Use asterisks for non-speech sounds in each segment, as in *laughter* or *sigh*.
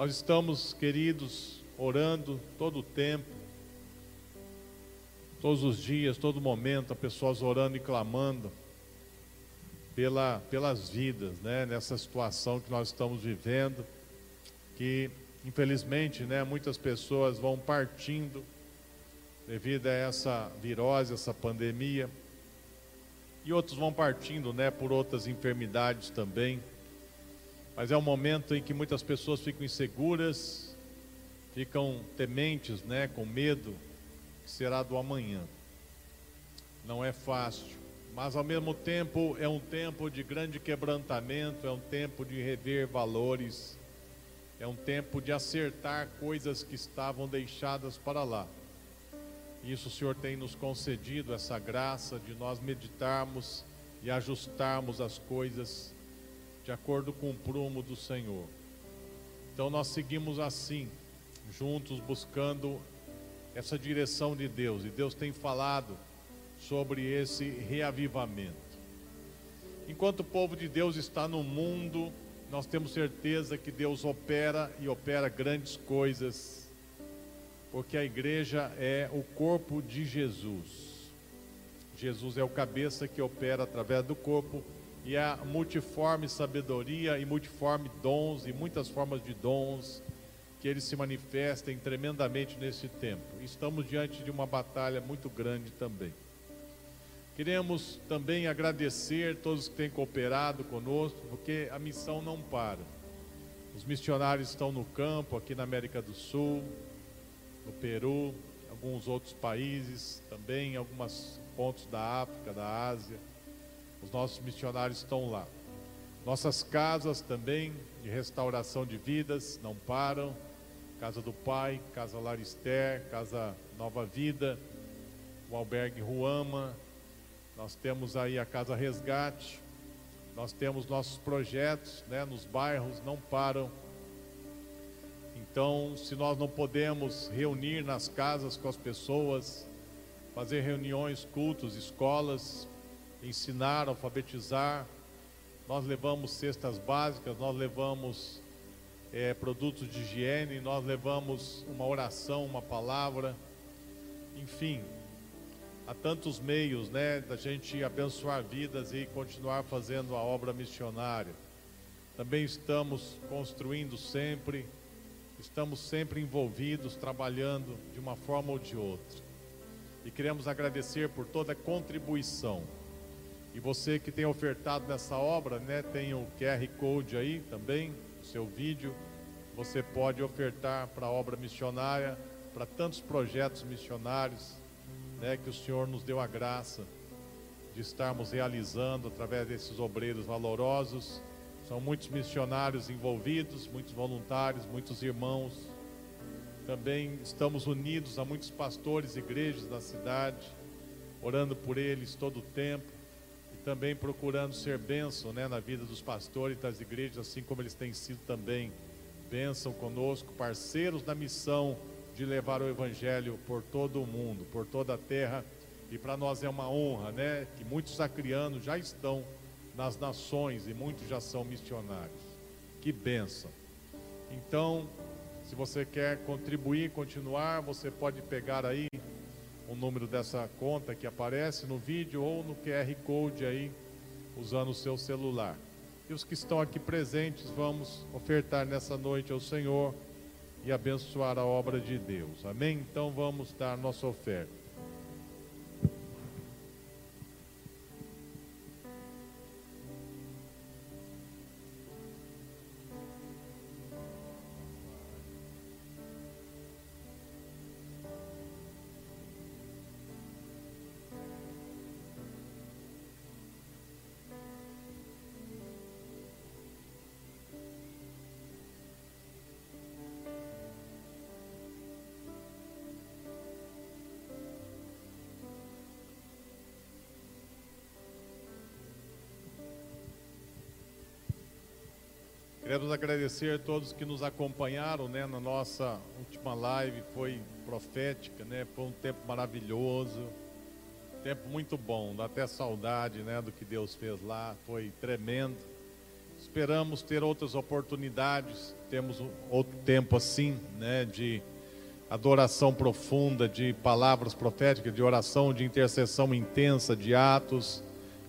Nós estamos, queridos, orando todo o tempo, todos os dias, todo momento, pessoas orando e clamando pela, pelas vidas, né, nessa situação que nós estamos vivendo, que infelizmente, né, muitas pessoas vão partindo devido a essa virose, essa pandemia, e outros vão partindo, né, por outras enfermidades também. Mas é um momento em que muitas pessoas ficam inseguras, ficam tementes, né, com medo que será do amanhã. Não é fácil, mas ao mesmo tempo é um tempo de grande quebrantamento, é um tempo de rever valores, é um tempo de acertar coisas que estavam deixadas para lá. Isso o Senhor tem nos concedido essa graça de nós meditarmos e ajustarmos as coisas de acordo com o prumo do Senhor. Então nós seguimos assim, juntos buscando essa direção de Deus, e Deus tem falado sobre esse reavivamento. Enquanto o povo de Deus está no mundo, nós temos certeza que Deus opera e opera grandes coisas, porque a igreja é o corpo de Jesus. Jesus é o cabeça que opera através do corpo e a multiforme sabedoria e multiforme dons e muitas formas de dons que eles se manifestem tremendamente nesse tempo. Estamos diante de uma batalha muito grande também. Queremos também agradecer todos que têm cooperado conosco, porque a missão não para. Os missionários estão no campo, aqui na América do Sul, no Peru, alguns outros países também, alguns pontos da África, da Ásia os nossos missionários estão lá. Nossas casas também de restauração de vidas não param. Casa do Pai, Casa Larister, Casa Nova Vida, o Albergue Ruama. Nós temos aí a Casa Resgate. Nós temos nossos projetos, né, nos bairros não param. Então, se nós não podemos reunir nas casas com as pessoas, fazer reuniões, cultos, escolas, ensinar, alfabetizar. Nós levamos cestas básicas, nós levamos é, produtos de higiene, nós levamos uma oração, uma palavra, enfim, há tantos meios, né, da gente abençoar vidas e continuar fazendo a obra missionária. Também estamos construindo sempre, estamos sempre envolvidos, trabalhando de uma forma ou de outra. E queremos agradecer por toda a contribuição. E você que tem ofertado nessa obra, né, tem o QR Code aí também, o seu vídeo. Você pode ofertar para a obra missionária, para tantos projetos missionários, né, que o Senhor nos deu a graça de estarmos realizando através desses obreiros valorosos. São muitos missionários envolvidos, muitos voluntários, muitos irmãos. Também estamos unidos a muitos pastores e igrejas da cidade, orando por eles todo o tempo também procurando ser bênção né, na vida dos pastores e das igrejas, assim como eles têm sido também bênção conosco, parceiros da missão de levar o Evangelho por todo o mundo, por toda a terra. E para nós é uma honra, né? Que muitos acrianos já estão nas nações e muitos já são missionários. Que bênção. Então, se você quer contribuir, continuar, você pode pegar aí o número dessa conta que aparece no vídeo ou no QR Code aí, usando o seu celular. E os que estão aqui presentes, vamos ofertar nessa noite ao Senhor e abençoar a obra de Deus. Amém? Então vamos dar nossa oferta. Queremos agradecer a todos que nos acompanharam né, na nossa última live, foi profética, né, foi um tempo maravilhoso, tempo muito bom, dá até saudade né, do que Deus fez lá, foi tremendo. Esperamos ter outras oportunidades, temos outro tempo assim, né, de adoração profunda, de palavras proféticas, de oração, de intercessão intensa, de atos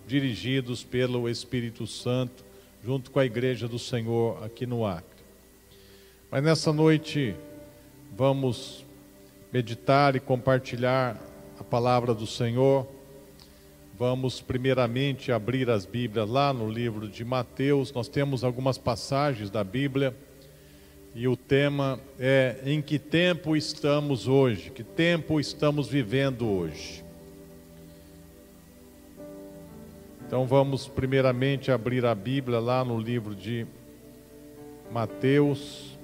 dirigidos pelo Espírito Santo, junto com a igreja do Senhor aqui no Acre. Mas nessa noite vamos meditar e compartilhar a palavra do Senhor. Vamos primeiramente abrir as Bíblias lá no livro de Mateus. Nós temos algumas passagens da Bíblia e o tema é em que tempo estamos hoje? Que tempo estamos vivendo hoje? Então vamos primeiramente abrir a Bíblia lá no livro de Mateus.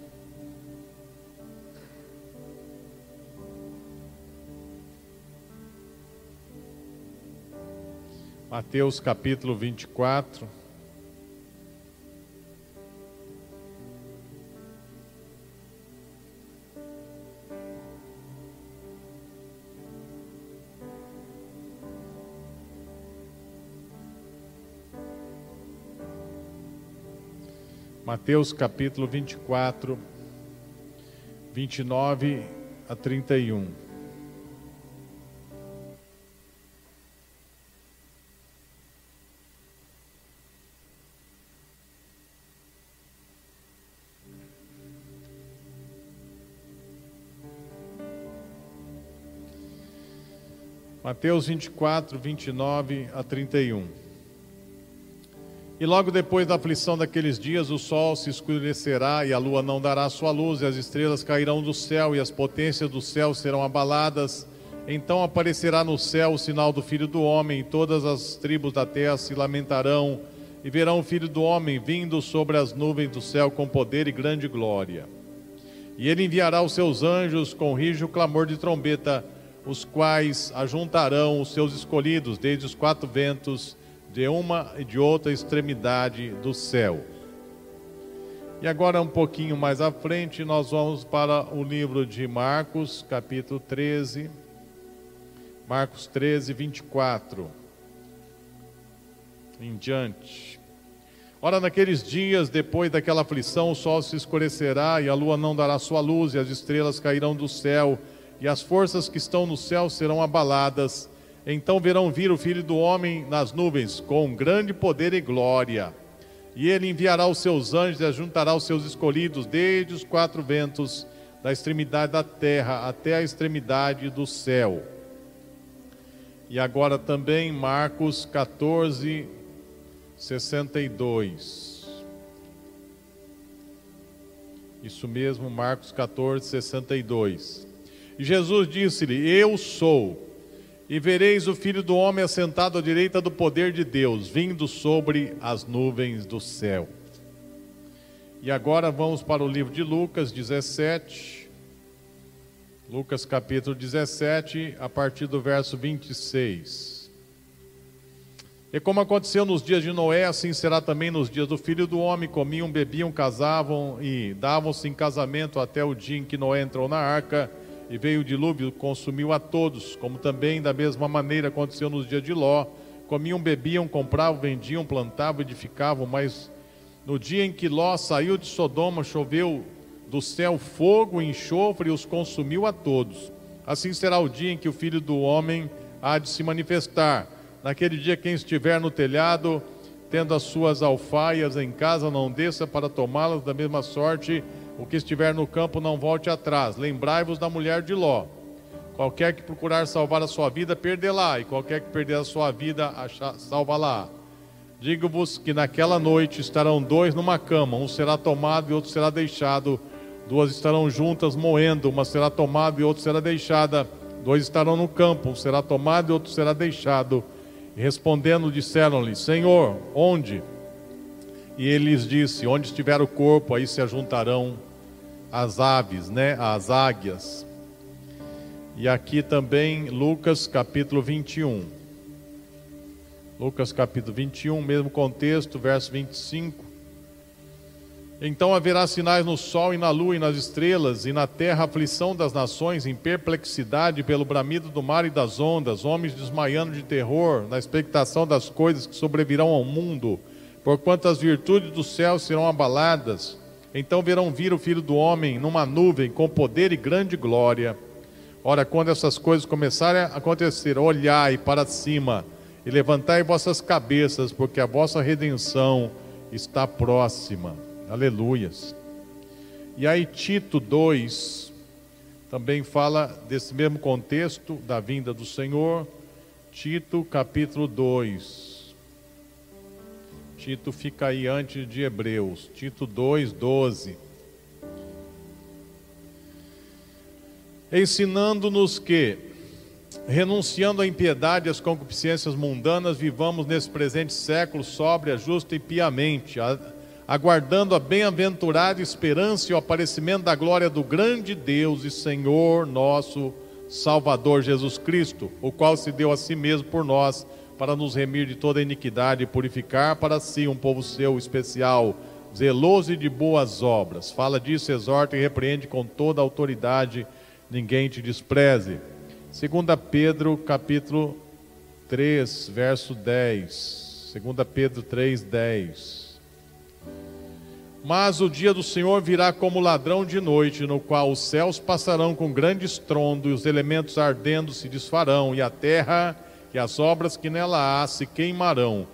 Mateus capítulo 24. Mateus capítulo 24, 29 a 31. Mateus 24, 29 a 31. E logo depois da aflição daqueles dias, o sol se escurecerá e a lua não dará sua luz, e as estrelas cairão do céu, e as potências do céu serão abaladas. Então aparecerá no céu o sinal do Filho do Homem, e todas as tribos da terra se lamentarão, e verão o Filho do Homem vindo sobre as nuvens do céu com poder e grande glória. E ele enviará os seus anjos com rijo clamor de trombeta os quais ajuntarão os seus escolhidos desde os quatro ventos, de uma e de outra extremidade do céu. E agora, um pouquinho mais à frente, nós vamos para o livro de Marcos, capítulo 13. Marcos 13, 24. Em diante. Ora, naqueles dias, depois daquela aflição, o sol se escurecerá e a lua não dará sua luz, e as estrelas cairão do céu e as forças que estão no céu serão abaladas. Então verão vir o Filho do Homem nas nuvens, com grande poder e glória. E ele enviará os seus anjos e ajuntará os seus escolhidos, desde os quatro ventos, da extremidade da terra até a extremidade do céu. E agora também Marcos 14, 62. Isso mesmo, Marcos 14, 62. E Jesus disse-lhe: Eu sou. E vereis o filho do homem assentado à direita do poder de Deus, vindo sobre as nuvens do céu. E agora vamos para o livro de Lucas 17. Lucas capítulo 17, a partir do verso 26. E como aconteceu nos dias de Noé, assim será também nos dias do filho do homem: comiam, bebiam, casavam e davam-se em casamento até o dia em que Noé entrou na arca e veio o dilúvio, consumiu a todos, como também da mesma maneira aconteceu nos dias de Ló. Comiam, bebiam, compravam, vendiam, plantavam, edificavam, mas no dia em que Ló saiu de Sodoma, choveu do céu fogo e enxofre e os consumiu a todos. Assim será o dia em que o filho do homem há de se manifestar. Naquele dia, quem estiver no telhado, tendo as suas alfaias em casa, não desça para tomá-las da mesma sorte o que estiver no campo não volte atrás. Lembrai-vos da mulher de Ló. Qualquer que procurar salvar a sua vida, perdê-la, e qualquer que perder a sua vida, salva-la. Digo-vos que naquela noite estarão dois numa cama, um será tomado e outro será deixado. Duas estarão juntas moendo, uma será tomada e outra será deixada. Dois estarão no campo, um será tomado e outro será deixado. E respondendo, disseram-lhe: Senhor, onde? E ele lhes disse: Onde estiver o corpo, aí se ajuntarão as aves, né, as águias. E aqui também Lucas capítulo 21. Lucas capítulo 21, mesmo contexto, verso 25. Então haverá sinais no sol e na lua e nas estrelas, e na terra aflição das nações, em perplexidade pelo bramido do mar e das ondas, homens desmaiando de terror, na expectação das coisas que sobrevirão ao mundo Porquanto as virtudes do céu serão abaladas, então verão vir o Filho do Homem numa nuvem com poder e grande glória. Ora, quando essas coisas começarem a acontecer, olhai para cima e levantai vossas cabeças, porque a vossa redenção está próxima. Aleluias. E aí, Tito 2 também fala desse mesmo contexto da vinda do Senhor. Tito, capítulo 2. Tito fica aí antes de Hebreus. Tito 2, 12. Ensinando-nos que, renunciando à impiedade e às concupiscências mundanas, vivamos nesse presente século sóbria, justa e piamente aguardando a bem-aventurada esperança e o aparecimento da glória do grande Deus e Senhor nosso Salvador Jesus Cristo, o qual se deu a si mesmo por nós, para nos remir de toda iniquidade e purificar para si um povo seu especial, zeloso e de boas obras. Fala disso, exorta e repreende com toda autoridade, ninguém te despreze. 2 Pedro capítulo 3, verso 10. 2 Pedro 3, 10. Mas o dia do Senhor virá como ladrão de noite, no qual os céus passarão com grande estrondo, e os elementos ardendo se desfarão, e a terra e as obras que nela há se queimarão.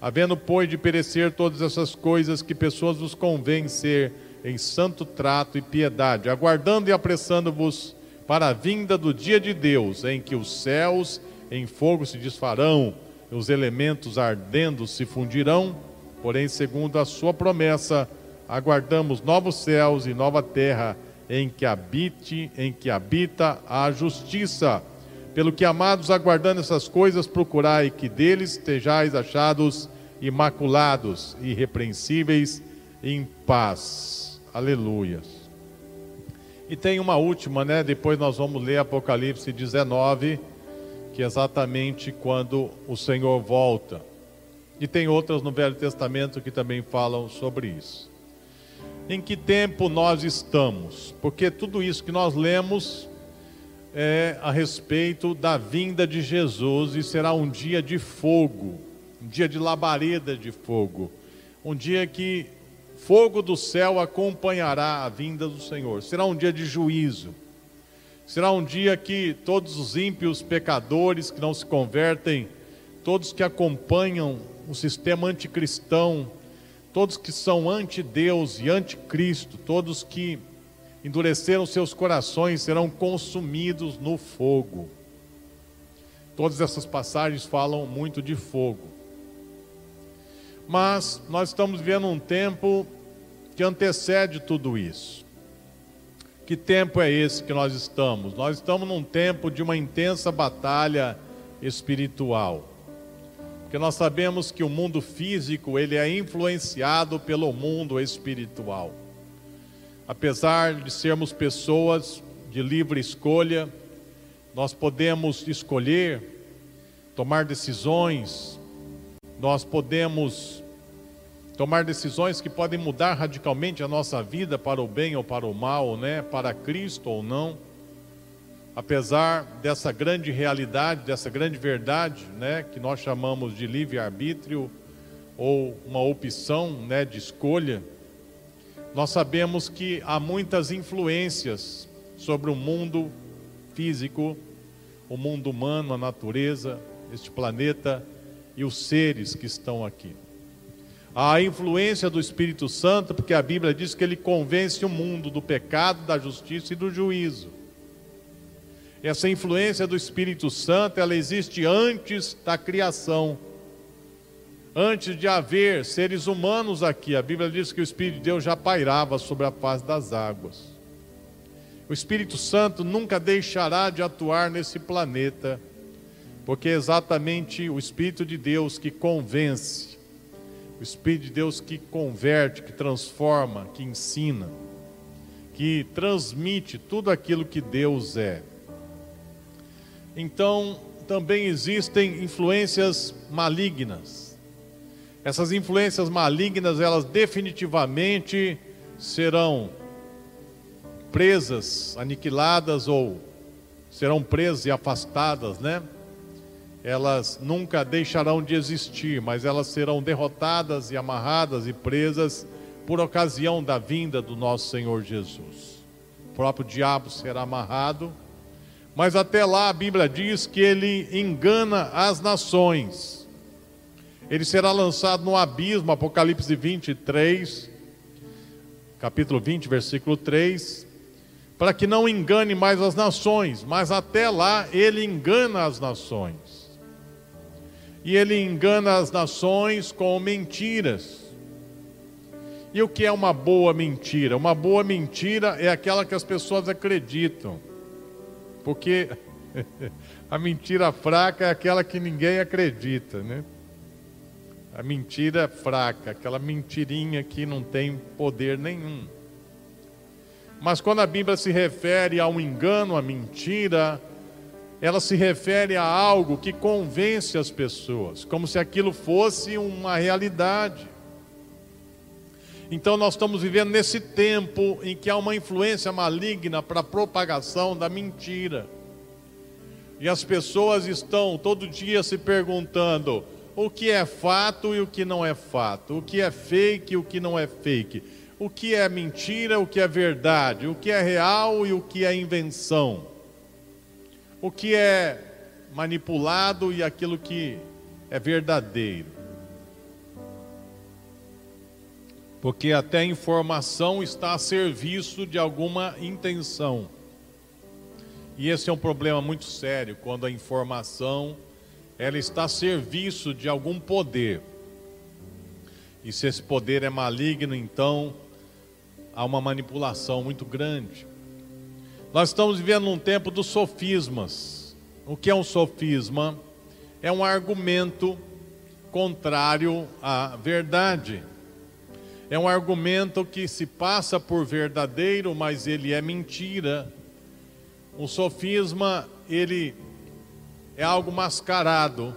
Havendo, pois, de perecer todas essas coisas que pessoas vos convém ser em santo trato e piedade, aguardando e apressando-vos para a vinda do dia de Deus, em que os céus em fogo se desfarão, e os elementos ardendo se fundirão, porém, segundo a sua promessa, aguardamos novos céus e nova terra em que habite, em que habita a justiça. Pelo que, amados, aguardando essas coisas, procurai que deles estejais achados imaculados, irrepreensíveis, em paz. Aleluia. E tem uma última, né? Depois nós vamos ler Apocalipse 19, que é exatamente quando o Senhor volta. E tem outras no Velho Testamento que também falam sobre isso em que tempo nós estamos, porque tudo isso que nós lemos é a respeito da vinda de Jesus e será um dia de fogo, um dia de labareda de fogo, um dia que fogo do céu acompanhará a vinda do Senhor, será um dia de juízo. Será um dia que todos os ímpios pecadores que não se convertem, todos que acompanham o sistema anticristão, todos que são anti-Deus e anti-Cristo, todos que endureceram seus corações serão consumidos no fogo. Todas essas passagens falam muito de fogo. Mas nós estamos vivendo um tempo que antecede tudo isso. Que tempo é esse que nós estamos? Nós estamos num tempo de uma intensa batalha espiritual. Porque nós sabemos que o mundo físico, ele é influenciado pelo mundo espiritual. Apesar de sermos pessoas de livre escolha, nós podemos escolher, tomar decisões, nós podemos tomar decisões que podem mudar radicalmente a nossa vida para o bem ou para o mal, né? Para Cristo ou não. Apesar dessa grande realidade, dessa grande verdade, né, que nós chamamos de livre-arbítrio ou uma opção, né, de escolha, nós sabemos que há muitas influências sobre o mundo físico, o mundo humano, a natureza, este planeta e os seres que estão aqui. Há a influência do Espírito Santo, porque a Bíblia diz que ele convence o mundo do pecado, da justiça e do juízo. Essa influência do Espírito Santo, ela existe antes da criação. Antes de haver seres humanos aqui, a Bíblia diz que o Espírito de Deus já pairava sobre a face das águas. O Espírito Santo nunca deixará de atuar nesse planeta, porque é exatamente o Espírito de Deus que convence, o Espírito de Deus que converte, que transforma, que ensina, que transmite tudo aquilo que Deus é. Então, também existem influências malignas. Essas influências malignas, elas definitivamente serão presas, aniquiladas ou serão presas e afastadas, né? elas nunca deixarão de existir, mas elas serão derrotadas e amarradas e presas por ocasião da vinda do nosso Senhor Jesus. O próprio diabo será amarrado, mas até lá a Bíblia diz que ele engana as nações. Ele será lançado no abismo, Apocalipse 23, capítulo 20, versículo 3, para que não engane mais as nações, mas até lá ele engana as nações e ele engana as nações com mentiras. E o que é uma boa mentira? Uma boa mentira é aquela que as pessoas acreditam, porque *laughs* a mentira fraca é aquela que ninguém acredita, né? A mentira fraca, aquela mentirinha que não tem poder nenhum. Mas quando a Bíblia se refere a um engano, a mentira, ela se refere a algo que convence as pessoas, como se aquilo fosse uma realidade. Então nós estamos vivendo nesse tempo em que há uma influência maligna para a propagação da mentira. E as pessoas estão todo dia se perguntando o que é fato e o que não é fato, o que é fake e o que não é fake, o que é mentira, o que é verdade, o que é real e o que é invenção o que é manipulado e aquilo que é verdadeiro. Porque até a informação está a serviço de alguma intenção. E esse é um problema muito sério quando a informação ela está a serviço de algum poder. E se esse poder é maligno, então há uma manipulação muito grande. Nós estamos vivendo um tempo dos sofismas. O que é um sofisma? É um argumento contrário à verdade. É um argumento que se passa por verdadeiro, mas ele é mentira. O sofisma, ele é algo mascarado,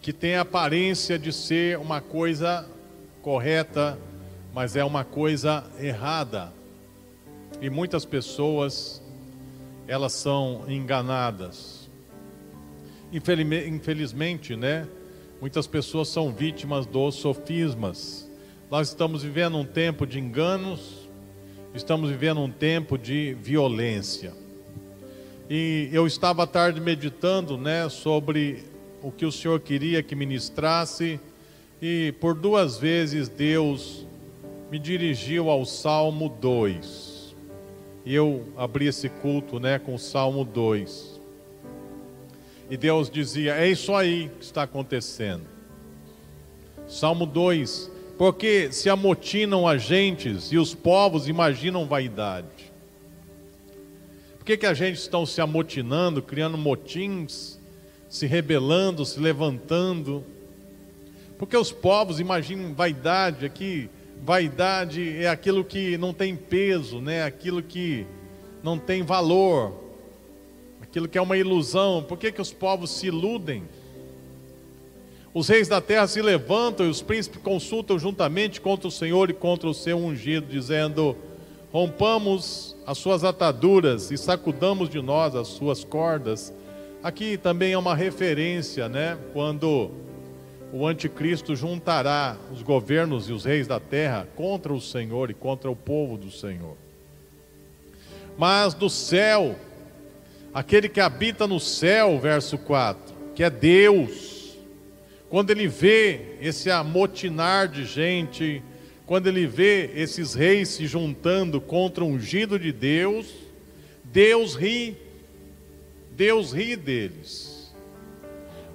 que tem a aparência de ser uma coisa correta, mas é uma coisa errada. E muitas pessoas elas são enganadas. Infelizmente, né? Muitas pessoas são vítimas dos sofismas. Nós estamos vivendo um tempo de enganos, estamos vivendo um tempo de violência. E eu estava à tarde meditando, né, sobre o que o Senhor queria que ministrasse, e por duas vezes Deus me dirigiu ao Salmo 2 e eu abri esse culto né, com o Salmo 2. E Deus dizia: É isso aí que está acontecendo. Salmo 2: Porque se amotinam agentes e os povos imaginam vaidade. Que, que a gente estão se amotinando, criando motins, se rebelando, se levantando? Porque os povos imaginam vaidade aqui Vaidade é aquilo que não tem peso, né? Aquilo que não tem valor, aquilo que é uma ilusão. Por que, que os povos se iludem? Os reis da terra se levantam e os príncipes consultam juntamente contra o Senhor e contra o seu ungido, dizendo: Rompamos as suas ataduras e sacudamos de nós as suas cordas. Aqui também é uma referência, né? Quando o anticristo juntará os governos e os reis da terra contra o Senhor e contra o povo do Senhor. Mas do céu, aquele que habita no céu, verso 4, que é Deus, quando ele vê esse amotinar de gente, quando ele vê esses reis se juntando contra o ungido de Deus, Deus ri, Deus ri deles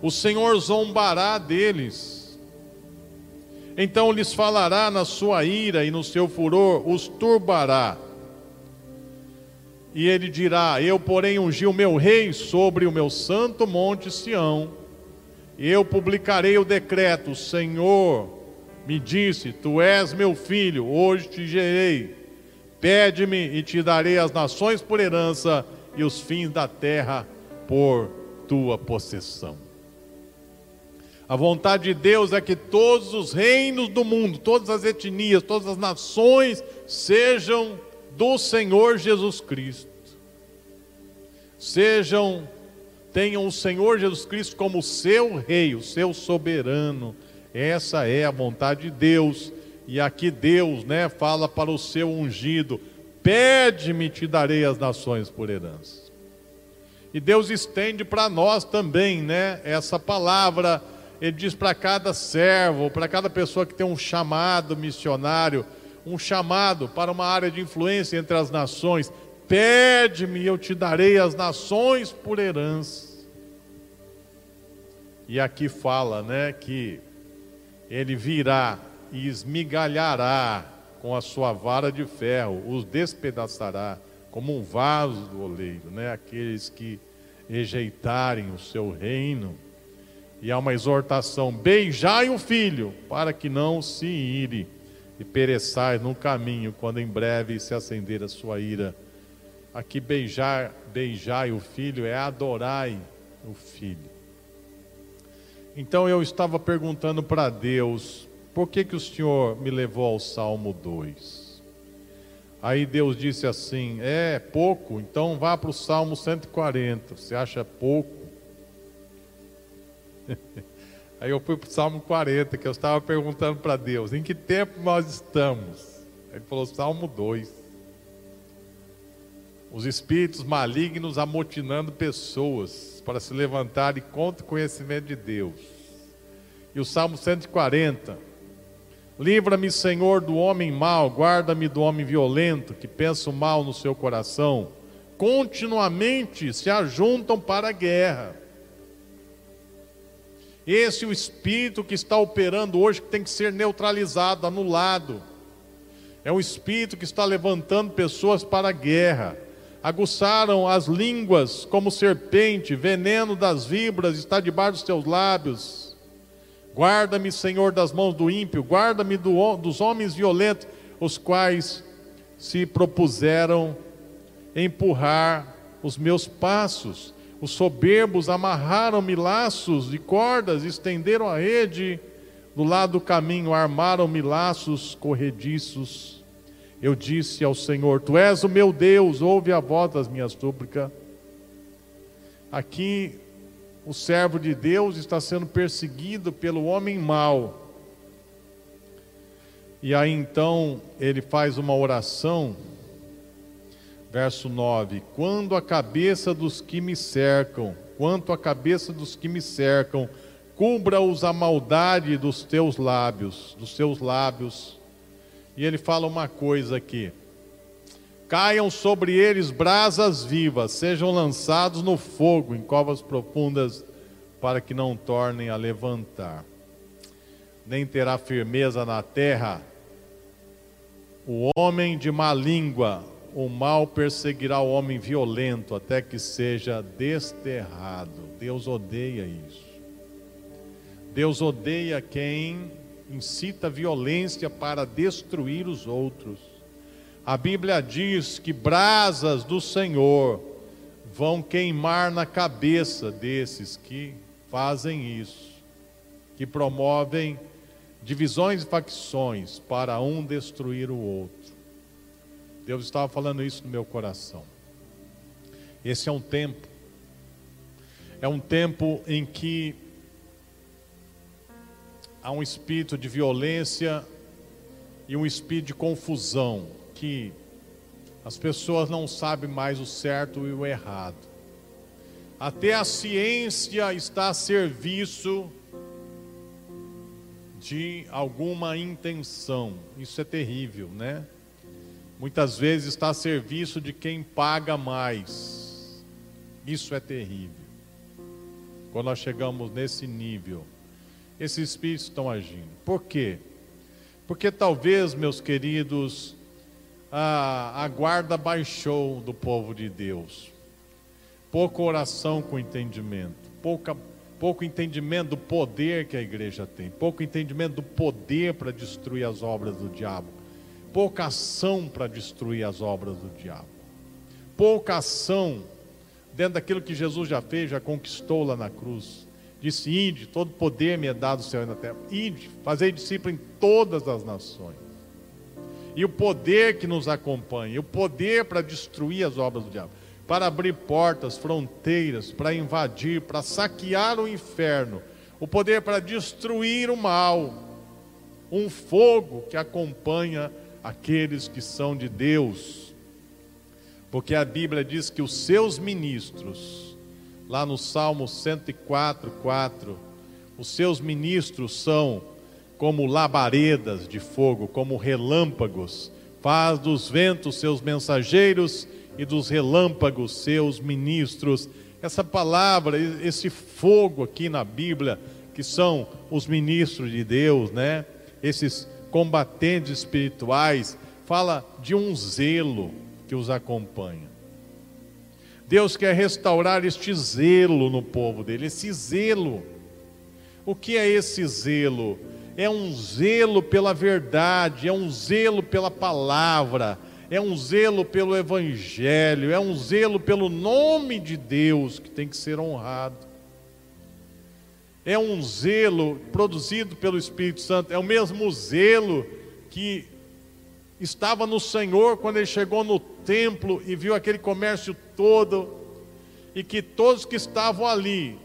o Senhor zombará deles. Então lhes falará na sua ira e no seu furor, os turbará. E ele dirá: Eu, porém, ungi o meu rei sobre o meu santo monte Sião. Eu publicarei o decreto: Senhor me disse: Tu és meu filho, hoje te gerei. Pede-me e te darei as nações por herança e os fins da terra por tua possessão. A vontade de Deus é que todos os reinos do mundo, todas as etnias, todas as nações sejam do Senhor Jesus Cristo. Sejam tenham o Senhor Jesus Cristo como seu rei, o seu soberano. Essa é a vontade de Deus. E aqui Deus, né, fala para o seu ungido: Pede-me, te darei as nações por herança. E Deus estende para nós também, né, essa palavra. Ele diz para cada servo, para cada pessoa que tem um chamado missionário, um chamado para uma área de influência entre as nações: Pede-me, e eu te darei as nações por herança. E aqui fala, né, que ele virá e esmigalhará com a sua vara de ferro, os despedaçará como um vaso do oleiro, né? Aqueles que rejeitarem o seu reino. E há uma exortação: beijai o filho, para que não se ire e pereçais no caminho, quando em breve se acender a sua ira. Aqui beijar, beijai o filho é adorai o filho. Então eu estava perguntando para Deus, por que, que o Senhor me levou ao Salmo 2? Aí Deus disse assim: É pouco, então vá para o Salmo 140. Você acha pouco? *laughs* Aí eu fui para o Salmo 40, que eu estava perguntando para Deus: em que tempo nós estamos? Ele falou: Salmo 2. Os espíritos malignos amotinando pessoas para se levantarem contra o conhecimento de Deus. E o Salmo 140. Livra-me, Senhor, do homem mau, guarda-me do homem violento, que pensa o mal no seu coração. Continuamente se ajuntam para a guerra. Esse é o espírito que está operando hoje, que tem que ser neutralizado, anulado. É um espírito que está levantando pessoas para a guerra aguçaram as línguas como serpente, veneno das vibras está debaixo dos teus lábios. Guarda-me, Senhor, das mãos do ímpio, guarda-me do, dos homens violentos, os quais se propuseram empurrar os meus passos. Os soberbos amarraram-me laços de cordas, estenderam a rede do lado do caminho, armaram-me laços corrediços. Eu disse ao Senhor: Tu és o meu Deus, ouve a voz das minhas súplicas. Aqui, o servo de Deus está sendo perseguido pelo homem mau. E aí então ele faz uma oração, verso 9: Quando a cabeça dos que me cercam, quanto a cabeça dos que me cercam, cubra-os a maldade dos teus lábios, dos seus lábios e ele fala uma coisa aqui: caiam sobre eles brasas vivas, sejam lançados no fogo, em covas profundas, para que não tornem a levantar. Nem terá firmeza na terra o homem de má língua, o mal perseguirá o homem violento até que seja desterrado. Deus odeia isso. Deus odeia quem incita violência para destruir os outros. A Bíblia diz que brasas do Senhor vão queimar na cabeça desses que fazem isso, que promovem divisões e facções para um destruir o outro. Deus estava falando isso no meu coração. Esse é um tempo, é um tempo em que há um espírito de violência e um espírito de confusão, que as pessoas não sabem mais o certo e o errado. Até a ciência está a serviço de alguma intenção. Isso é terrível, né? Muitas vezes está a serviço de quem paga mais. Isso é terrível. Quando nós chegamos nesse nível esses espíritos estão agindo. Por quê? Porque talvez, meus queridos, a, a guarda baixou do povo de Deus. Pouca oração com entendimento, pouca, pouco entendimento do poder que a igreja tem, pouco entendimento do poder para destruir as obras do diabo, pouca ação para destruir as obras do diabo, pouca ação dentro daquilo que Jesus já fez, já conquistou lá na cruz Disse: Ide, todo poder me é dado do céu e na terra. Ide, fazei discípulo em todas as nações. E o poder que nos acompanha, o poder para destruir as obras do diabo. para abrir portas, fronteiras, para invadir, para saquear o inferno, o poder para destruir o mal, um fogo que acompanha aqueles que são de Deus. Porque a Bíblia diz que os seus ministros, lá no Salmo 104, 4, os seus ministros são como labaredas de fogo, como relâmpagos, faz dos ventos seus mensageiros e dos relâmpagos seus ministros. Essa palavra, esse fogo aqui na Bíblia, que são os ministros de Deus, né? Esses combatentes espirituais, fala de um zelo que os acompanha. Deus quer restaurar este zelo no povo dele, esse zelo. O que é esse zelo? É um zelo pela verdade, é um zelo pela palavra, é um zelo pelo Evangelho, é um zelo pelo nome de Deus que tem que ser honrado. É um zelo produzido pelo Espírito Santo, é o mesmo zelo que estava no Senhor quando ele chegou no templo e viu aquele comércio todo, e que todos que estavam ali,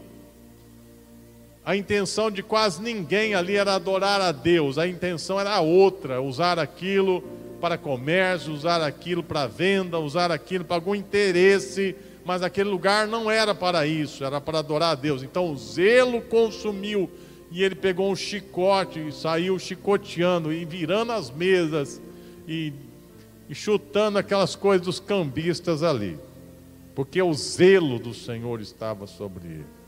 a intenção de quase ninguém ali era adorar a Deus, a intenção era outra, usar aquilo para comércio, usar aquilo para venda, usar aquilo para algum interesse, mas aquele lugar não era para isso, era para adorar a Deus. Então o zelo consumiu e ele pegou um chicote e saiu chicoteando e virando as mesas e, e chutando aquelas coisas dos cambistas ali, porque o zelo do Senhor estava sobre ele.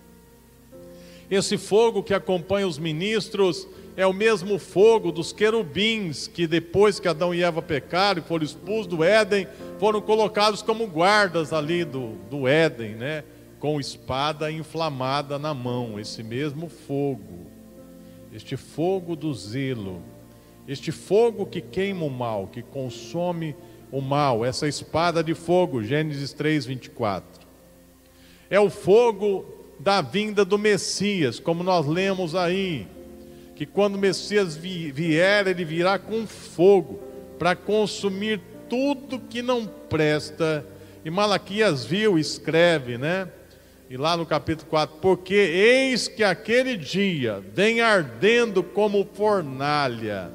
Esse fogo que acompanha os ministros é o mesmo fogo dos querubins que depois que Adão e Eva pecaram e foram expulsos do Éden, foram colocados como guardas ali do, do Éden, né? Com espada inflamada na mão, esse mesmo fogo, este fogo do zelo, este fogo que queima o mal, que consome o mal, essa espada de fogo, Gênesis 3, 24. É o fogo da vinda do Messias, como nós lemos aí que quando o Messias vier, ele virá com fogo para consumir tudo que não presta. E Malaquias viu, escreve, né? E lá no capítulo 4, porque eis que aquele dia vem ardendo como fornalha,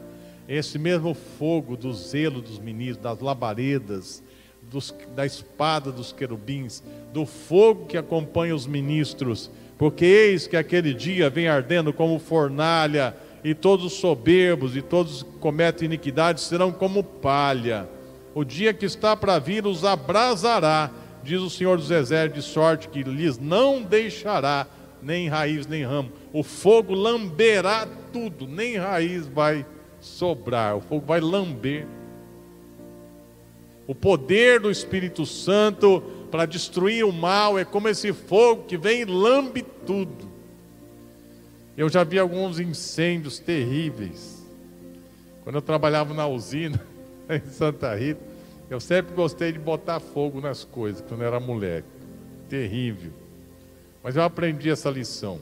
esse mesmo fogo do zelo dos ministros, das labaredas, dos, da espada dos querubins, do fogo que acompanha os ministros, porque eis que aquele dia vem ardendo como fornalha, e todos os soberbos e todos que cometem iniquidade serão como palha. O dia que está para vir os abrasará, diz o Senhor dos Exércitos, de sorte que lhes não deixará nem raiz nem ramo. O fogo lamberá tudo, nem raiz vai sobrar, o fogo vai lamber. O poder do Espírito Santo para destruir o mal é como esse fogo que vem e lambe tudo. Eu já vi alguns incêndios terríveis. Quando eu trabalhava na usina, *laughs* em Santa Rita, eu sempre gostei de botar fogo nas coisas, quando eu era moleque. Terrível. Mas eu aprendi essa lição.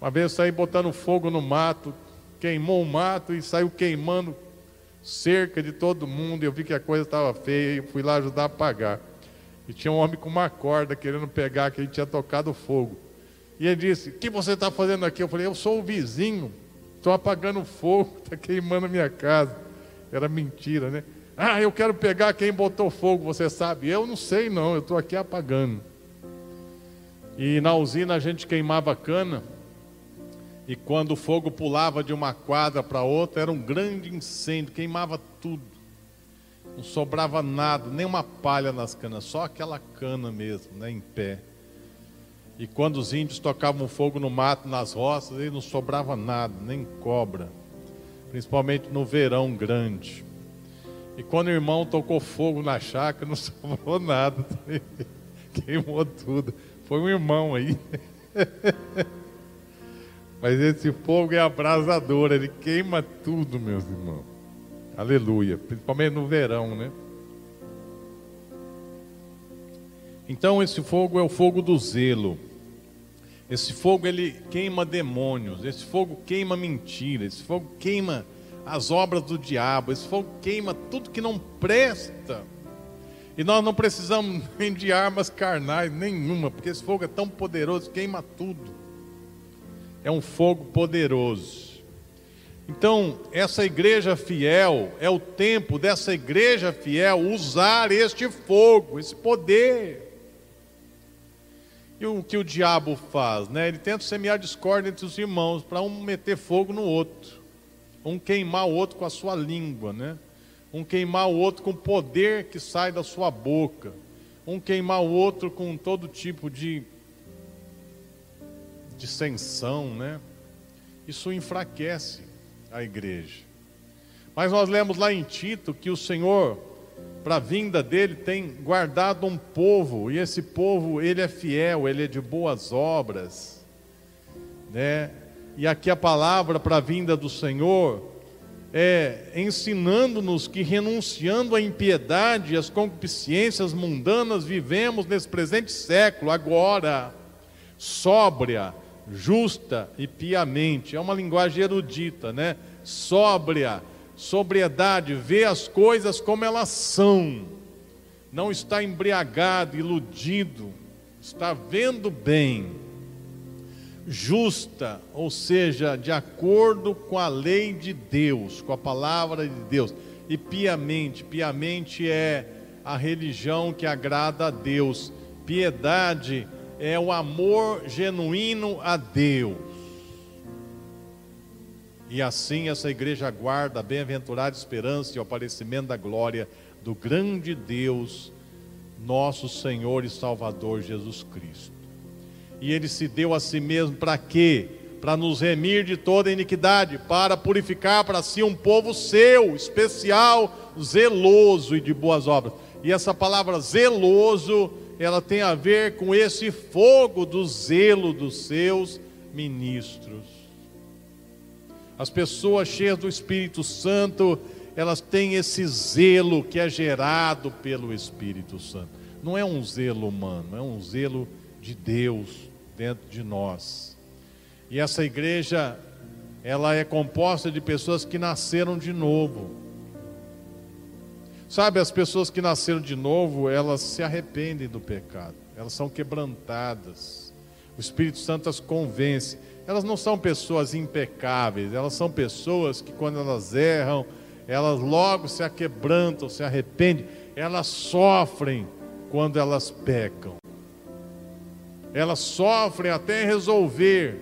Uma vez eu saí botando fogo no mato, queimou o mato e saiu queimando cerca de todo mundo. Eu vi que a coisa estava feia e fui lá ajudar a apagar. E tinha um homem com uma corda querendo pegar, que ele tinha tocado fogo. E ele disse: O que você está fazendo aqui? Eu falei: Eu sou o vizinho, estou apagando fogo, está *laughs* queimando a minha casa. Era mentira, né? Ah, eu quero pegar quem botou fogo, você sabe? Eu não sei, não, eu estou aqui apagando. E na usina a gente queimava cana, e quando o fogo pulava de uma quadra para outra, era um grande incêndio, queimava tudo. Não sobrava nada, nem uma palha nas canas, só aquela cana mesmo, né, em pé. E quando os índios tocavam fogo no mato, nas roças, aí não sobrava nada, nem cobra. Principalmente no verão grande. E quando o irmão tocou fogo na chácara, *laughs* não sobrou nada. *laughs* Queimou tudo. Foi um irmão aí. *laughs* Mas esse fogo é abrasador, ele queima tudo, meus irmãos. Aleluia. Principalmente no verão, né? Então esse fogo é o fogo do zelo. Esse fogo ele queima demônios, esse fogo queima mentira, esse fogo queima as obras do diabo, esse fogo queima tudo que não presta. E nós não precisamos *laughs* nem de armas carnais, nenhuma, porque esse fogo é tão poderoso, queima tudo. É um fogo poderoso. Então, essa igreja fiel, é o tempo dessa igreja fiel usar este fogo, esse poder. E o que o diabo faz? Né? Ele tenta semear discórdia entre os irmãos, para um meter fogo no outro, um queimar o outro com a sua língua, né? um queimar o outro com o poder que sai da sua boca, um queimar o outro com todo tipo de dissensão, né? Isso enfraquece a igreja. Mas nós lemos lá em Tito que o Senhor, para a vinda dele, tem guardado um povo, e esse povo, ele é fiel, ele é de boas obras, né? E aqui a palavra para a vinda do Senhor é ensinando-nos que renunciando à impiedade e às concupiscências mundanas, vivemos nesse presente século, agora, sóbria, justa e piamente. É uma linguagem erudita, né? Sóbria, sobriedade, vê as coisas como elas são. Não está embriagado, iludido, está vendo bem. Justa, ou seja, de acordo com a lei de Deus, com a palavra de Deus. E piamente, piamente é a religião que agrada a Deus. Piedade é o amor genuíno a Deus. E assim essa igreja aguarda a bem-aventurada esperança e o aparecimento da glória do grande Deus, nosso Senhor e Salvador Jesus Cristo. E ele se deu a si mesmo para quê? Para nos remir de toda iniquidade, para purificar para si um povo seu, especial, zeloso e de boas obras. E essa palavra zeloso ela tem a ver com esse fogo do zelo dos seus ministros. As pessoas cheias do Espírito Santo, elas têm esse zelo que é gerado pelo Espírito Santo. Não é um zelo humano, é um zelo de Deus dentro de nós. E essa igreja, ela é composta de pessoas que nasceram de novo Sabe, as pessoas que nasceram de novo, elas se arrependem do pecado, elas são quebrantadas. O Espírito Santo as convence. Elas não são pessoas impecáveis, elas são pessoas que, quando elas erram, elas logo se aquebrantam, se arrependem, elas sofrem quando elas pecam. Elas sofrem até resolver.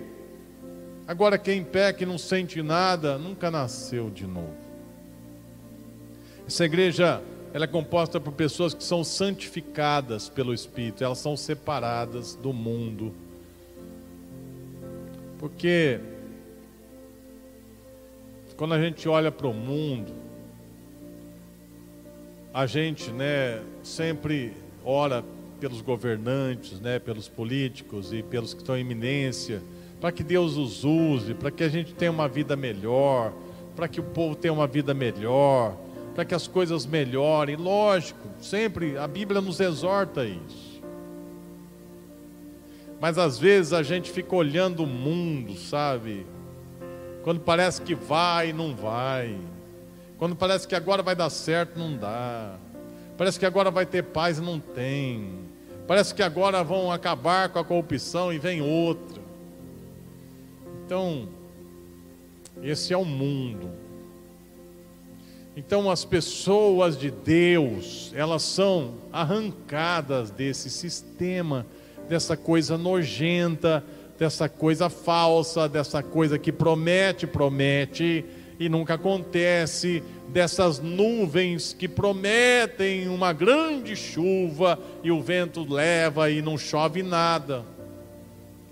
Agora, quem peca e não sente nada, nunca nasceu de novo. Essa igreja ela é composta por pessoas que são santificadas pelo Espírito, elas são separadas do mundo. Porque quando a gente olha para o mundo, a gente, né, sempre ora pelos governantes, né, pelos políticos e pelos que estão em eminência, para que Deus os use, para que a gente tenha uma vida melhor, para que o povo tenha uma vida melhor para que as coisas melhorem. Lógico, sempre a Bíblia nos exorta a isso. Mas às vezes a gente fica olhando o mundo, sabe? Quando parece que vai, não vai. Quando parece que agora vai dar certo, não dá. Parece que agora vai ter paz não tem. Parece que agora vão acabar com a corrupção e vem outra. Então, esse é o mundo. Então, as pessoas de Deus, elas são arrancadas desse sistema, dessa coisa nojenta, dessa coisa falsa, dessa coisa que promete, promete e nunca acontece, dessas nuvens que prometem uma grande chuva e o vento leva e não chove nada.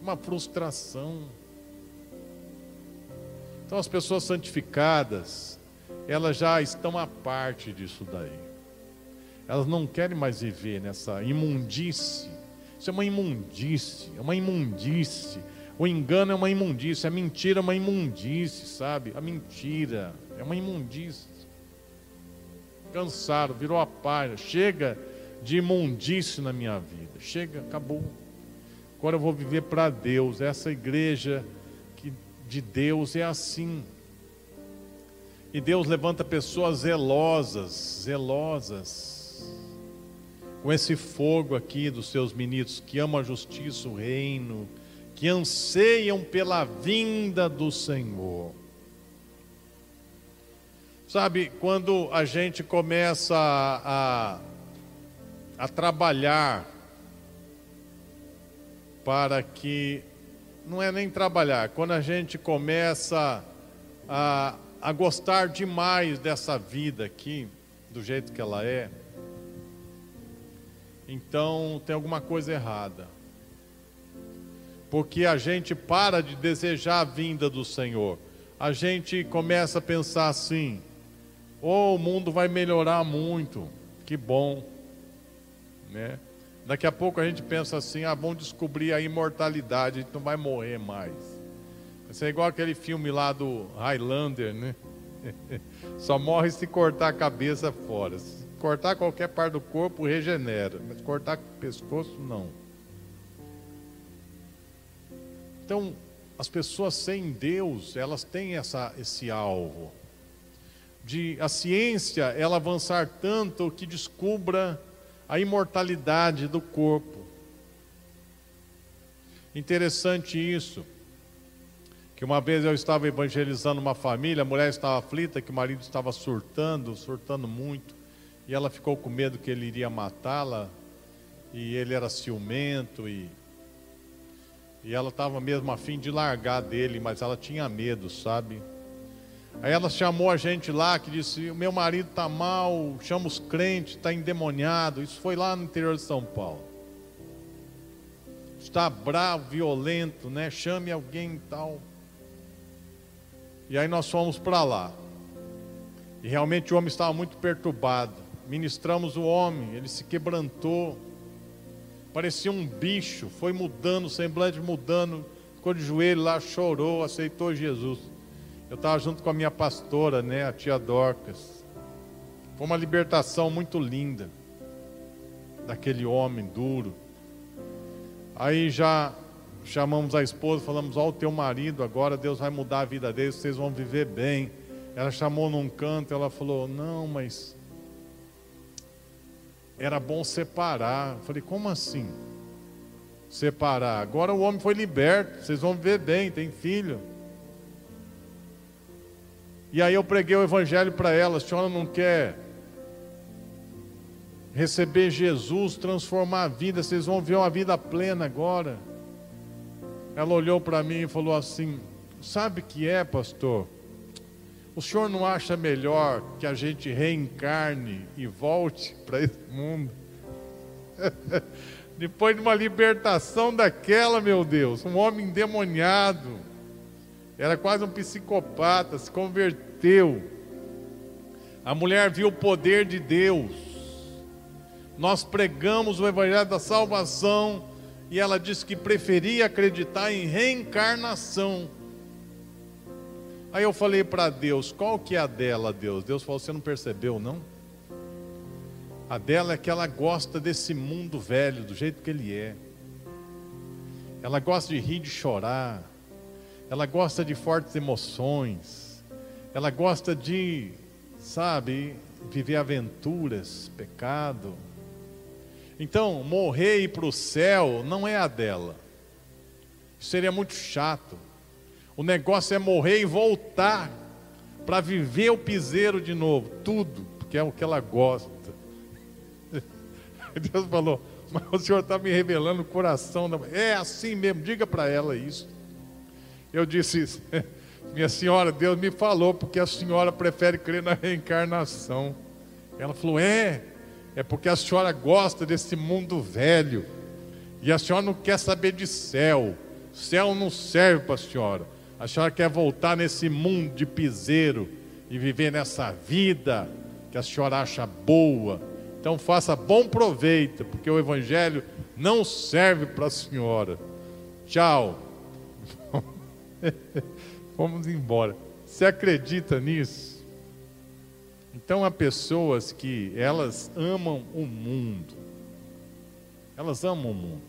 Uma frustração. Então, as pessoas santificadas, elas já estão à parte disso daí. Elas não querem mais viver nessa imundície. Isso é uma imundície, é uma imundície. O engano é uma imundície, a mentira é uma imundície, sabe? A mentira é uma imundície. Cansaram, virou a página. Chega de imundície na minha vida. Chega, acabou. Agora eu vou viver para Deus. Essa igreja que de Deus é assim. E Deus levanta pessoas zelosas, zelosas. com esse fogo aqui dos seus ministros que amam a justiça, o reino, que anseiam pela vinda do Senhor. Sabe, quando a gente começa a, a, a trabalhar para que, não é nem trabalhar, quando a gente começa a, a gostar demais dessa vida aqui, do jeito que ela é, então tem alguma coisa errada. Porque a gente para de desejar a vinda do Senhor. A gente começa a pensar assim: oh, o mundo vai melhorar muito, que bom, né? Daqui a pouco a gente pensa assim: ah, vamos descobrir a imortalidade, a gente não vai morrer mais. Isso é igual aquele filme lá do Highlander, né? *laughs* Só morre se cortar a cabeça fora. Se cortar qualquer parte do corpo, regenera. Mas cortar o pescoço, não. Então, as pessoas sem Deus, elas têm essa, esse alvo de a ciência ela avançar tanto que descubra a imortalidade do corpo. Interessante isso, que uma vez eu estava evangelizando uma família, a mulher estava aflita, que o marido estava surtando, surtando muito, e ela ficou com medo que ele iria matá-la, e ele era ciumento, e, e ela estava mesmo a fim de largar dele, mas ela tinha medo, sabe? Aí ela chamou a gente lá, que disse: O meu marido está mal, chama os crentes, está endemoniado. Isso foi lá no interior de São Paulo. Está bravo, violento, né? Chame alguém e tal. E aí nós fomos para lá. E realmente o homem estava muito perturbado. Ministramos o homem, ele se quebrantou. Parecia um bicho, foi mudando, semblante mudando, ficou de joelho lá, chorou, aceitou Jesus. Eu estava junto com a minha pastora, né, a tia Dorcas. Foi uma libertação muito linda daquele homem duro. Aí já chamamos a esposa, falamos: Ó, o teu marido agora, Deus vai mudar a vida dele, vocês vão viver bem. Ela chamou num canto, ela falou: Não, mas era bom separar. Eu falei: Como assim? Separar. Agora o homem foi liberto, vocês vão viver bem, tem filho. E aí eu preguei o evangelho para ela, a senhora não quer receber Jesus, transformar a vida, vocês vão ver uma vida plena agora. Ela olhou para mim e falou assim: Sabe o que é, pastor? O senhor não acha melhor que a gente reencarne e volte para esse mundo? *laughs* Depois de uma libertação daquela, meu Deus, um homem endemoniado era quase um psicopata, se converteu. A mulher viu o poder de Deus. Nós pregamos o evangelho da salvação e ela disse que preferia acreditar em reencarnação. Aí eu falei para Deus, qual que é a dela, Deus? Deus falou, você não percebeu, não? A dela é que ela gosta desse mundo velho, do jeito que ele é. Ela gosta de rir, de chorar ela gosta de fortes emoções, ela gosta de, sabe, viver aventuras, pecado. Então, morrer e ir para o céu não é a dela. seria muito chato. O negócio é morrer e voltar para viver o piseiro de novo, tudo, porque é o que ela gosta. *laughs* Deus falou, mas o Senhor está me revelando o coração da. É assim mesmo, diga para ela isso. Eu disse, *laughs* minha senhora, Deus me falou porque a senhora prefere crer na reencarnação. Ela falou: é, é porque a senhora gosta desse mundo velho. E a senhora não quer saber de céu. Céu não serve para a senhora. A senhora quer voltar nesse mundo de piseiro e viver nessa vida que a senhora acha boa. Então faça bom proveito, porque o evangelho não serve para a senhora. Tchau. *laughs* Vamos embora. Você acredita nisso? Então há pessoas que elas amam o mundo. Elas amam o mundo.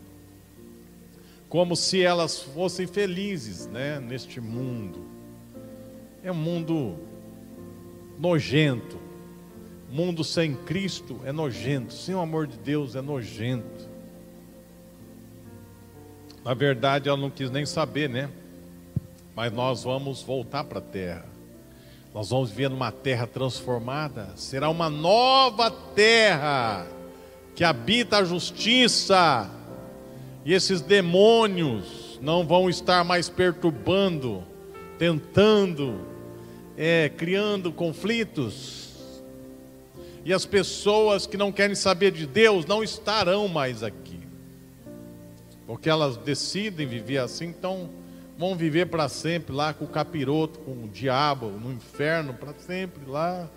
Como se elas fossem felizes, né, neste mundo. É um mundo nojento, Mundo sem Cristo é nojento, sem o amor de Deus é nojento. Na verdade, ela não quis nem saber, né? Mas nós vamos voltar para a terra. Nós vamos viver numa terra transformada. Será uma nova terra que habita a justiça. E esses demônios não vão estar mais perturbando, tentando, é, criando conflitos. E as pessoas que não querem saber de Deus não estarão mais aqui porque elas decidem viver assim, então vão viver para sempre lá com o capiroto, com o diabo, no inferno, para sempre lá.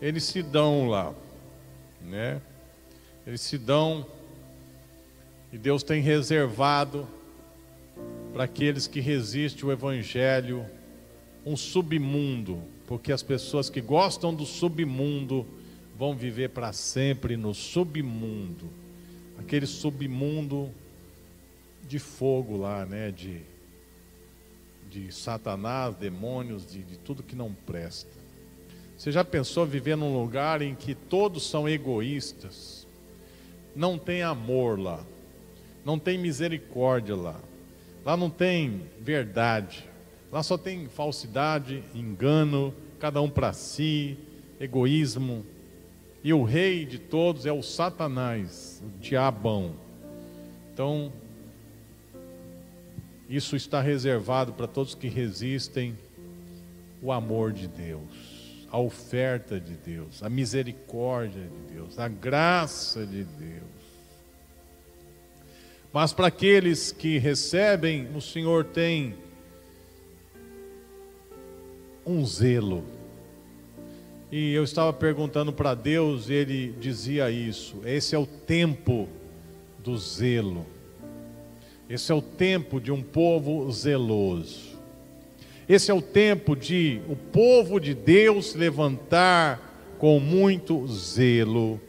Eles se dão lá, né? Eles se dão e Deus tem reservado para aqueles que resistem o Evangelho um submundo, porque as pessoas que gostam do submundo vão viver para sempre no submundo. Aquele submundo de fogo lá, né? De, de Satanás, demônios, de, de tudo que não presta. Você já pensou viver num lugar em que todos são egoístas? Não tem amor lá, não tem misericórdia lá, lá não tem verdade, lá só tem falsidade, engano, cada um para si, egoísmo. E o rei de todos é o Satanás, o diabão. Então, isso está reservado para todos que resistem o amor de Deus, a oferta de Deus, a misericórdia de Deus, a graça de Deus. Mas para aqueles que recebem, o Senhor tem um zelo. E eu estava perguntando para Deus, ele dizia isso: esse é o tempo do zelo. Esse é o tempo de um povo zeloso. Esse é o tempo de o povo de Deus levantar com muito zelo.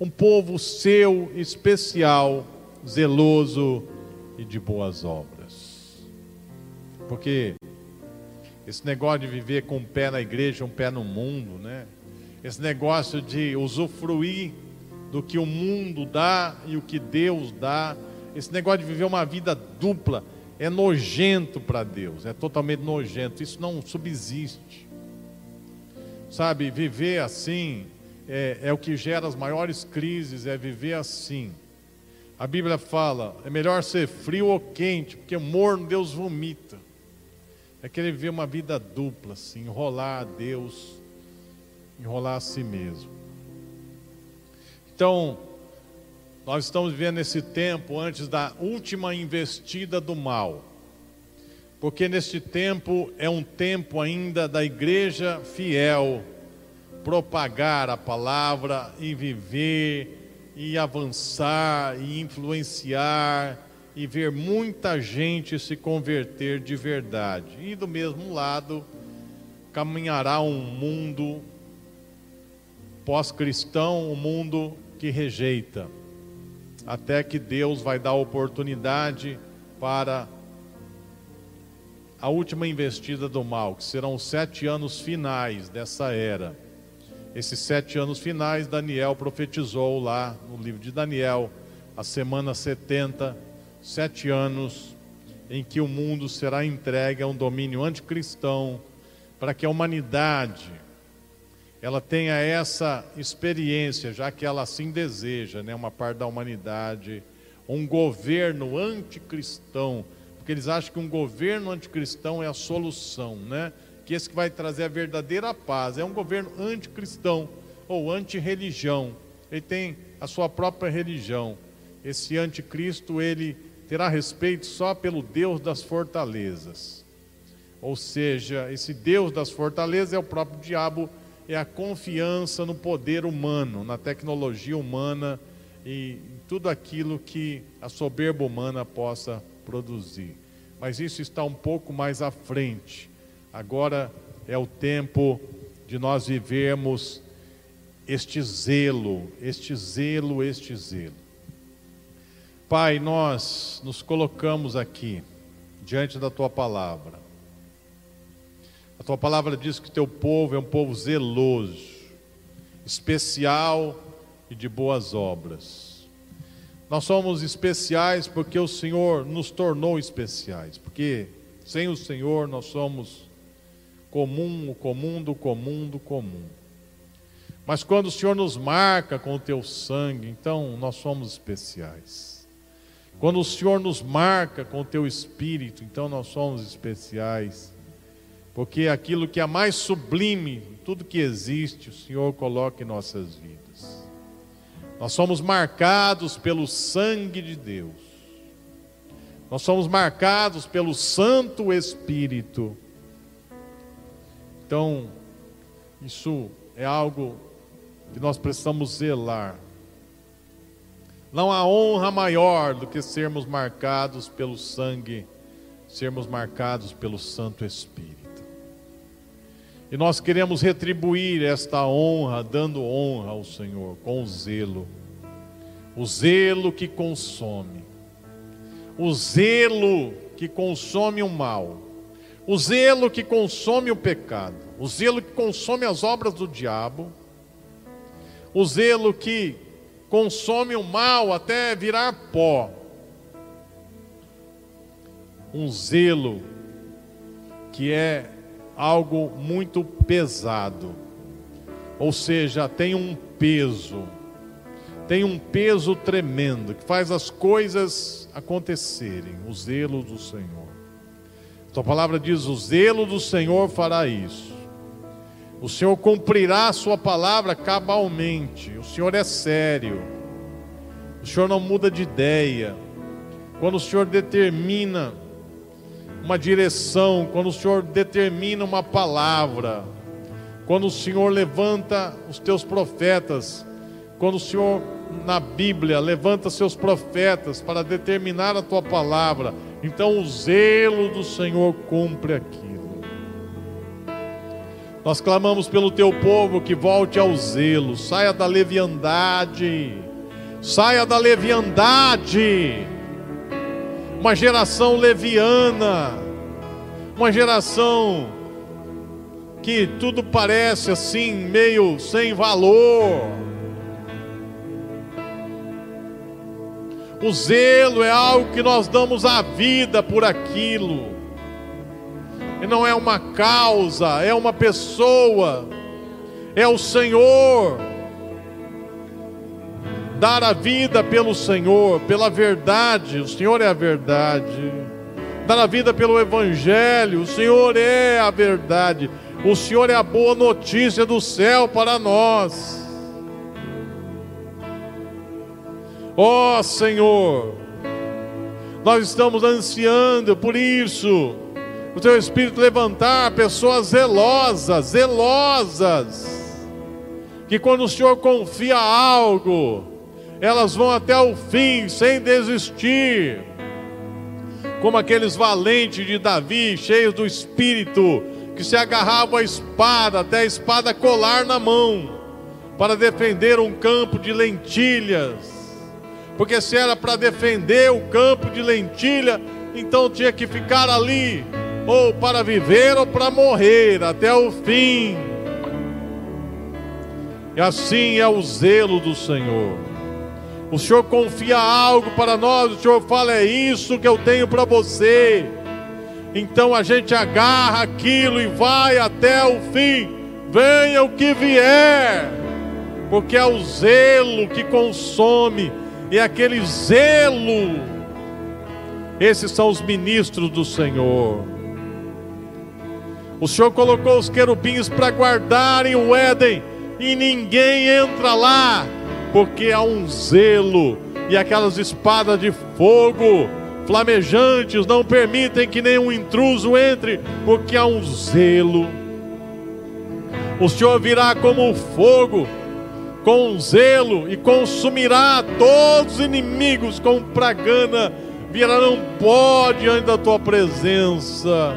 Um povo seu especial, zeloso e de boas obras. Porque esse negócio de viver com um pé na igreja, um pé no mundo, né? Esse negócio de usufruir do que o mundo dá e o que Deus dá esse negócio de viver uma vida dupla é nojento para Deus, é totalmente nojento. Isso não subsiste. Sabe, viver assim é, é o que gera as maiores crises, é viver assim. A Bíblia fala: é melhor ser frio ou quente, porque morno Deus vomita. É querer viver uma vida dupla, assim, enrolar a Deus, enrolar a si mesmo. Então, nós estamos vivendo esse tempo antes da última investida do mal. Porque neste tempo é um tempo ainda da igreja fiel propagar a palavra e viver e avançar e influenciar e ver muita gente se converter de verdade. E do mesmo lado, caminhará um mundo pós-cristão, um mundo que rejeita até que Deus vai dar oportunidade para a última investida do mal, que serão os sete anos finais dessa era. Esses sete anos finais, Daniel profetizou lá no livro de Daniel, a semana 70, sete anos em que o mundo será entregue a um domínio anticristão, para que a humanidade ela tenha essa experiência, já que ela assim deseja, né, uma parte da humanidade, um governo anticristão, porque eles acham que um governo anticristão é a solução, né? Que esse que vai trazer a verdadeira paz, é um governo anticristão ou antirreligião. Ele tem a sua própria religião. Esse anticristo, ele terá respeito só pelo Deus das fortalezas. Ou seja, esse Deus das fortalezas é o próprio diabo é a confiança no poder humano, na tecnologia humana e em tudo aquilo que a soberba humana possa produzir. Mas isso está um pouco mais à frente. Agora é o tempo de nós vivermos este zelo, este zelo, este zelo. Pai, nós nos colocamos aqui diante da tua palavra a tua palavra diz que teu povo é um povo zeloso. especial e de boas obras. Nós somos especiais porque o Senhor nos tornou especiais, porque sem o Senhor nós somos comum, o comum do comum do comum. Mas quando o Senhor nos marca com o teu sangue, então nós somos especiais. Quando o Senhor nos marca com o teu espírito, então nós somos especiais. Porque aquilo que é mais sublime, tudo que existe, o Senhor coloca em nossas vidas. Nós somos marcados pelo sangue de Deus. Nós somos marcados pelo Santo Espírito. Então, isso é algo que nós precisamos zelar. Não há honra maior do que sermos marcados pelo sangue, sermos marcados pelo Santo Espírito. E nós queremos retribuir esta honra, dando honra ao Senhor, com o zelo. O zelo que consome. O zelo que consome o mal. O zelo que consome o pecado. O zelo que consome as obras do diabo o zelo que consome o mal até virar pó. Um zelo que é algo muito pesado, ou seja, tem um peso, tem um peso tremendo que faz as coisas acontecerem. O zelo do Senhor. Sua palavra diz: o zelo do Senhor fará isso. O Senhor cumprirá a sua palavra cabalmente. O Senhor é sério. O Senhor não muda de ideia. Quando o Senhor determina uma direção, quando o Senhor determina uma palavra, quando o Senhor levanta os teus profetas, quando o Senhor na Bíblia levanta seus profetas para determinar a tua palavra, então o zelo do Senhor cumpre aqui. Nós clamamos pelo teu povo que volte ao zelo, saia da leviandade, saia da leviandade. Uma geração leviana, uma geração que tudo parece assim, meio sem valor. O zelo é algo que nós damos a vida por aquilo e não é uma causa, é uma pessoa, é o Senhor. Dar a vida pelo Senhor, pela verdade, o Senhor é a verdade. Dar a vida pelo Evangelho, o Senhor é a verdade. O Senhor é a boa notícia do céu para nós. Ó oh, Senhor, nós estamos ansiando por isso o teu espírito levantar pessoas zelosas, zelosas, que quando o Senhor confia algo, elas vão até o fim sem desistir, como aqueles valentes de Davi, cheios do espírito, que se agarravam à espada, até a espada colar na mão, para defender um campo de lentilhas, porque se era para defender o campo de lentilha, então tinha que ficar ali ou para viver ou para morrer até o fim. E assim é o zelo do Senhor. O Senhor confia algo para nós, o Senhor fala: é isso que eu tenho para você. Então a gente agarra aquilo e vai até o fim, venha o que vier, porque é o zelo que consome, e é aquele zelo, esses são os ministros do Senhor. O Senhor colocou os querubins para guardarem o Éden e ninguém entra lá, porque há um zelo e aquelas espadas de fogo flamejantes não permitem que nenhum intruso entre, porque há um zelo. O Senhor virá como fogo, com zelo, e consumirá todos os inimigos com pragana, virarão pó diante da tua presença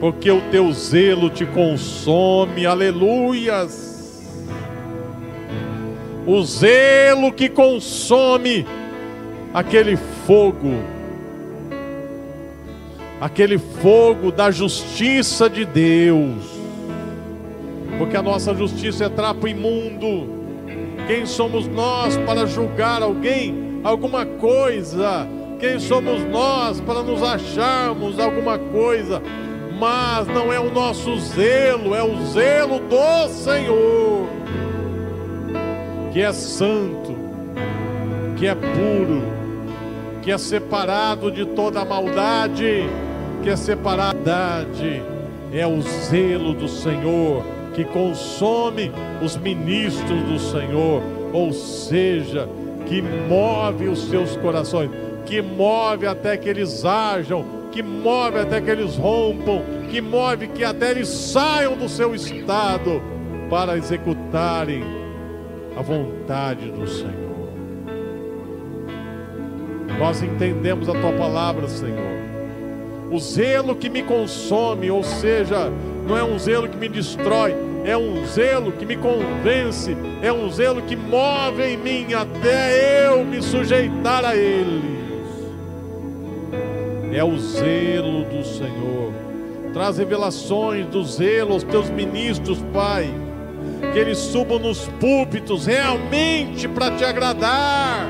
porque o teu zelo te consome, aleluias. O zelo que consome aquele fogo, aquele fogo da justiça de Deus, porque a nossa justiça é trapo imundo. Quem somos nós para julgar alguém, alguma coisa? Quem somos nós para nos acharmos alguma coisa? Mas não é o nosso zelo, é o zelo do Senhor, que é santo, que é puro, que é separado de toda maldade, que é separadade, é o zelo do Senhor que consome os ministros do Senhor, ou seja, que move os seus corações, que move até que eles ajam, que move até que eles rompam, que move que até eles saiam do seu estado para executarem a vontade do Senhor. Nós entendemos a tua palavra, Senhor. O zelo que me consome, ou seja, não é um zelo que me destrói, é um zelo que me convence, é um zelo que move em mim até eu me sujeitar a Ele. É o zelo do Senhor. Traz revelações do zelo aos teus ministros, Pai. Que eles subam nos púlpitos realmente para te agradar.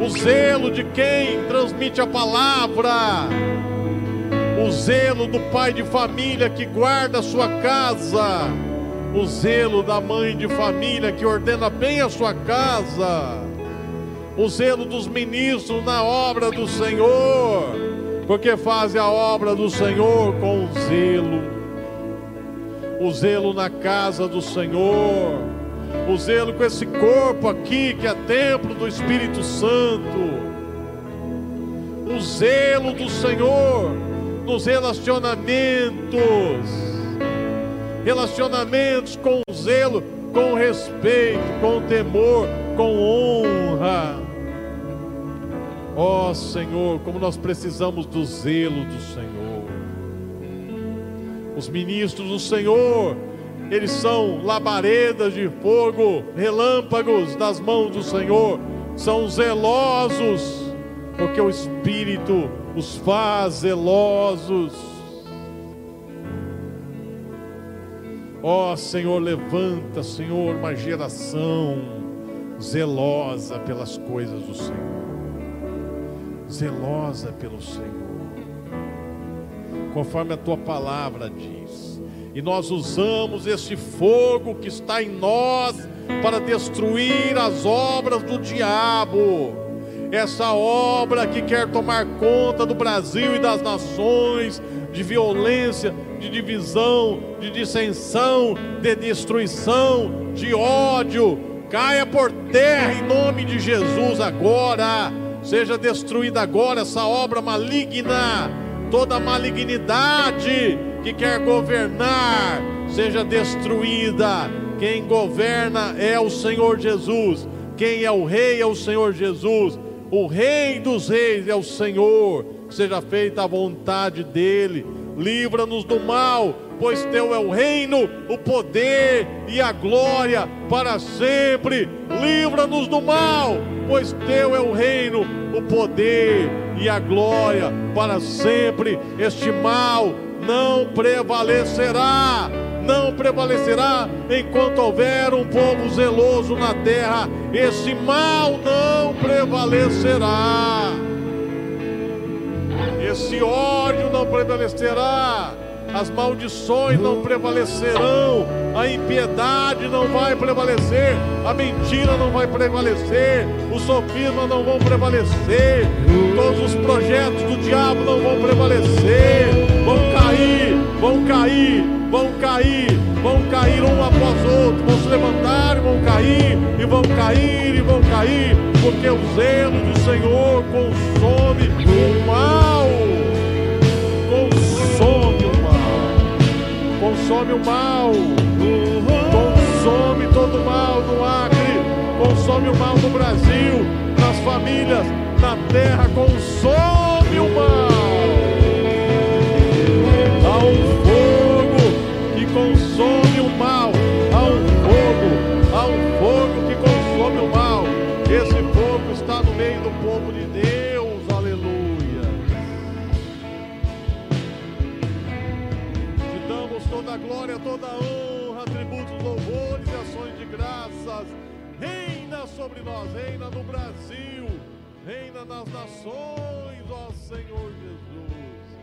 O zelo de quem transmite a palavra. O zelo do pai de família que guarda a sua casa, o zelo da mãe de família que ordena bem a sua casa, o zelo dos ministros na obra do Senhor, porque fazem a obra do Senhor com zelo, o zelo na casa do Senhor, o zelo com esse corpo aqui que é templo do Espírito Santo, o zelo do Senhor nos relacionamentos, relacionamentos com zelo, com respeito, com temor, com honra. Ó oh, Senhor, como nós precisamos do zelo do Senhor. Os ministros do Senhor, eles são labaredas de fogo, relâmpagos das mãos do Senhor, são zelosos, porque o Espírito os faz zelosos. Ó oh, Senhor, levanta, Senhor, uma geração zelosa pelas coisas do Senhor, zelosa pelo Senhor, conforme a tua palavra diz. E nós usamos esse fogo que está em nós para destruir as obras do diabo essa obra que quer tomar conta do Brasil e das nações, de violência, de divisão, de dissensão, de destruição, de ódio, caia por terra em nome de Jesus agora. Seja destruída agora essa obra maligna, toda malignidade que quer governar, seja destruída. Quem governa é o Senhor Jesus. Quem é o rei é o Senhor Jesus o Rei dos Reis é o Senhor, seja feita a vontade dEle, livra-nos do mal, pois Teu é o reino, o poder e a glória para sempre. Livra-nos do mal, pois Teu é o reino, o poder e a glória para sempre. Este mal não prevalecerá não prevalecerá enquanto houver um povo zeloso na terra. Esse mal não prevalecerá. Esse ódio não prevalecerá. As maldições não prevalecerão, a impiedade não vai prevalecer, a mentira não vai prevalecer, os sofismas não vão prevalecer, todos os projetos do diabo não vão prevalecer, vão cair, vão cair, vão cair, vão cair um após outro, vão se levantar e vão cair, e vão cair e vão cair, porque o zelo do Senhor consome o mal, consome o mal, consome todo o mal no Acre, consome o mal no Brasil, nas famílias, na terra, consome o mal. sobre nós, reina no Brasil, reina nas nações, ó Senhor Jesus,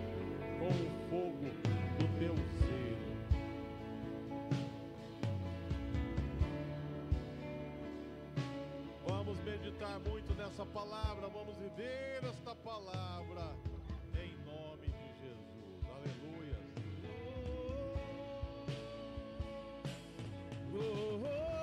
com o fogo do teu zelo. Vamos meditar muito nessa palavra, vamos viver esta palavra em nome de Jesus. Aleluia. Oh, oh, oh.